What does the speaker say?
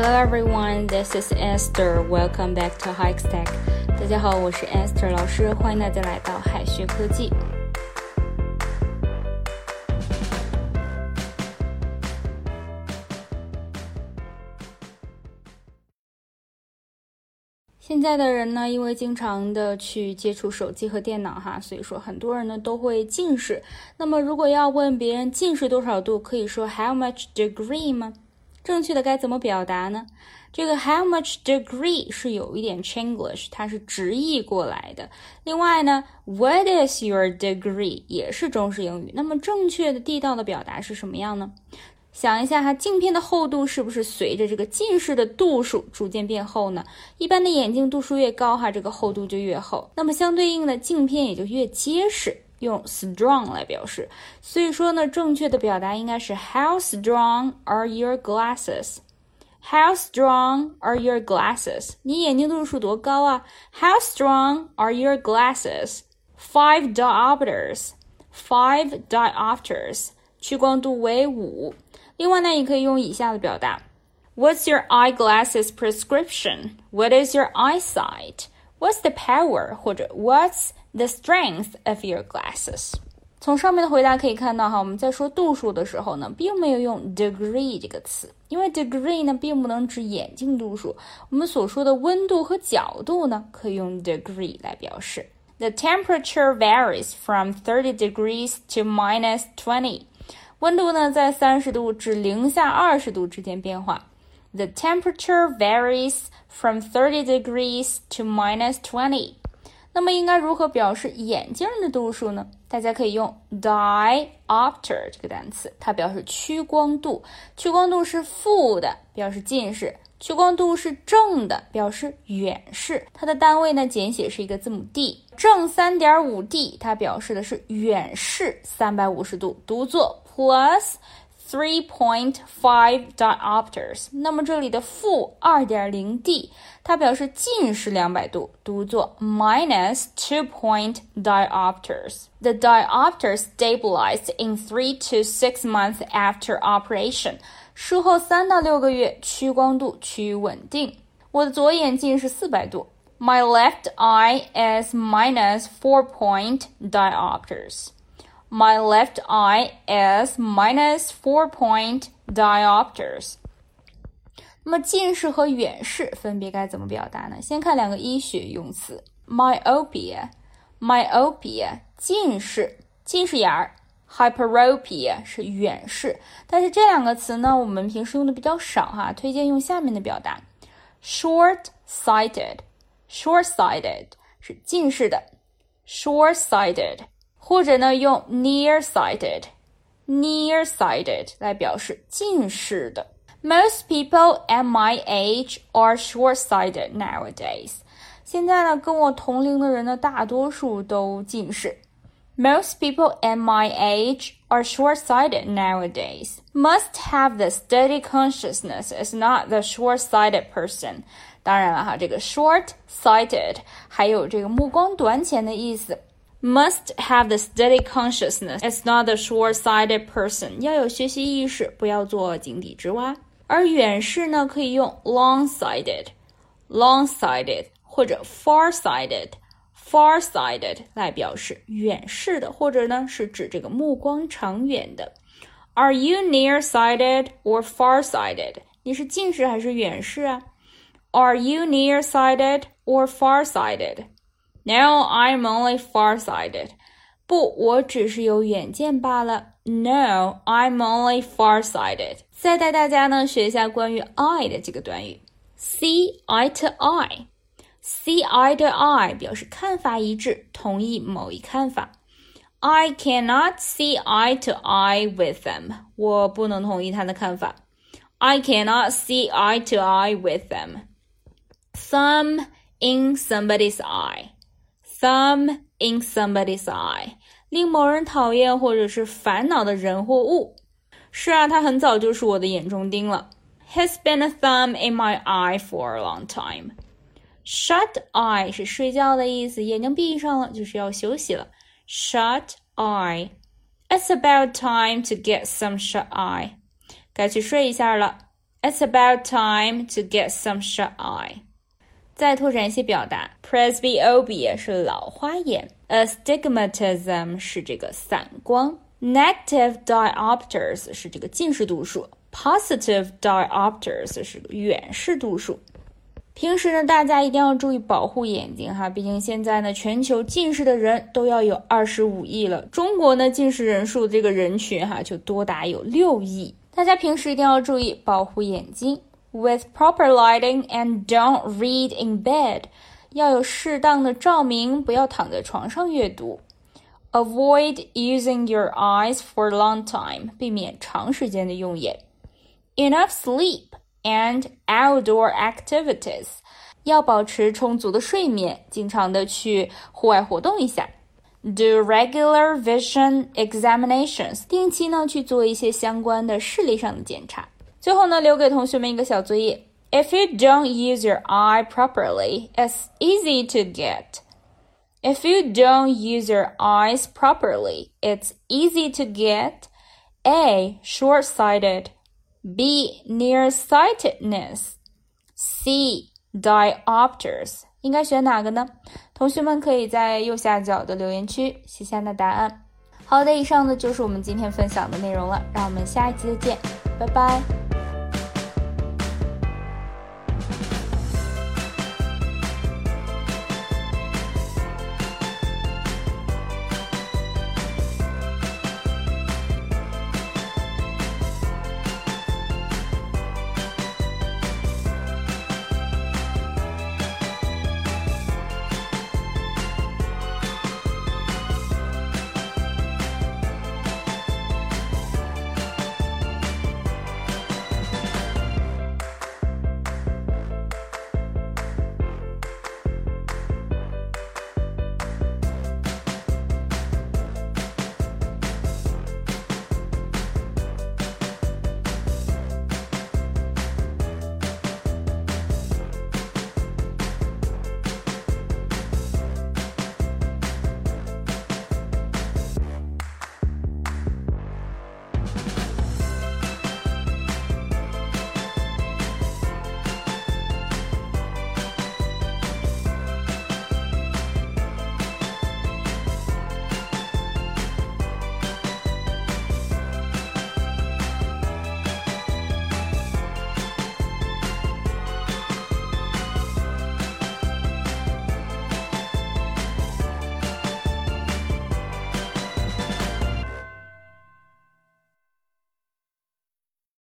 Hello everyone, this is Esther. Welcome back to Hikes Tech. 大家好，我是 Esther 老师，欢迎大家来到海学科技。现在的人呢，因为经常的去接触手机和电脑哈，所以说很多人呢都会近视。那么如果要问别人近视多少度，可以说 How much degree 吗？正确的该怎么表达呢？这个 how much degree 是有一点 Chinglish，它是直译过来的。另外呢，What is your degree 也是中式英语。那么正确的地道的表达是什么样呢？想一下哈，镜片的厚度是不是随着这个近视的度数逐渐变厚呢？一般的眼镜度数越高哈，这个厚度就越厚，那么相对应的镜片也就越结实。用 strong 来表示，所以说呢，正确的表达应该是 How strong are your glasses? How strong are your glasses? 你眼睛度数多高啊？How strong are your glasses? Five diopters. Five diopters. 屈光度为五。另外呢，你可以用以下的表达：What's your eyeglasses prescription? What is your eyesight? What's the power? 或者 What's the strength of your glasses。从上面的回答可以看到，哈，我们在说度数的时候呢，并没有用 degree 这个词，因为 degree 呢并不能指眼镜度数。我们所说的温度和角度呢，可以用 degree 来表示。The temperature varies from thirty degrees to minus twenty。温度呢在三十度至零下二十度之间变化。The temperature varies from thirty degrees to minus twenty。那么应该如何表示眼镜的度数呢？大家可以用 diopter 这个单词，它表示屈光度。屈光度是负的，表示近视；屈光度是正的，表示远视。它的单位呢，简写是一个字母 d，正三点五 d，它表示的是远视三百五十度，读作 plus。Three point five diopters。那么这里的负二点零 d，它表示近视两百度，读作 minus two point diopters。The diopters stabilized in three to six months after operation。术后三到六个月，屈光度趋于稳定。我的左眼近视四百度。My left eye is minus four point diopters. My left eye is minus four point diopters。那么近视和远视分别该怎么表达呢？先看两个医学用词：myopia，myopia 近视，近视眼儿；hyperopia 是远视。但是这两个词呢，我们平时用的比较少哈，推荐用下面的表达：short-sighted，short-sighted 是近视的，short-sighted。 或者呢，用 nearsighted，nearsighted 来表示近视的。Most people at my age are short-sighted nowadays。现在呢，跟我同龄的人呢，大多数都近视。Most people at my age are short-sighted nowadays. Must have the steady consciousness is not the short-sighted person. 当然了哈，这个 short-sighted 还有这个目光短浅的意思。 must have the steady consciousness. It's not the short-sighted person. 要有学习意识，不要做井底之蛙。而远视呢，可以用 long-sighted，long-sighted 或者 far-sighted，far-sighted 来表示远视的，或者呢是指这个目光长远的。Are you near-sighted or far-sighted？你是近视还是远视啊？Are you near-sighted or far-sighted？no, I'm only farsighted. 不，我只是有远见罢了。No, I'm only farsighted. 再带大家呢学一下关于 eye 的这个短语，see eye to eye。See eye to eye 表示看法一致，同意某一看法。I cannot see eye to eye with them。我不能同意他的看法。I cannot see eye to eye with them. Thumb in somebody's eye。 thumb in somebody's eye，令某人讨厌或者是烦恼的人或物。是啊，他很早就是我的眼中钉了。He's been a thumb in my eye for a long time. Shut eye 是睡觉的意思，眼睛闭上了就是要休息了。Shut eye. It's about time to get some shut eye. 该去睡一下了。 It's about time to get some shut eye。 再拓展一些表达，presbyopia 是老花眼，astigmatism 是这个散光，negative diopters 是这个近视度数，positive diopters 是远视度数。平时呢，大家一定要注意保护眼睛哈，毕竟现在呢，全球近视的人都要有二十五亿了，中国呢，近视人数这个人群哈就多达有六亿。大家平时一定要注意保护眼睛。，with proper lighting and don't read in bed，要有适当的照明，不要躺在床上阅读。Avoid using your eyes for a long time，避免长时间的用眼。Enough sleep and outdoor activities，要保持充足的睡眠，经常的去户外活动一下。Do regular vision examinations，定期呢去做一些相关的视力上的检查。 最后呢，留给同学们一个小作业：If you don't use your eye properly, it's easy to get. If you don't use your eyes properly, it's easy to get A. Short-sighted, B. Nearsightedness, C. Diopters. 应该选哪个呢？同学们可以在右下角的留言区写下那答案。好的，以上呢就是我们今天分享的内容了，让我们下一期再见，拜拜。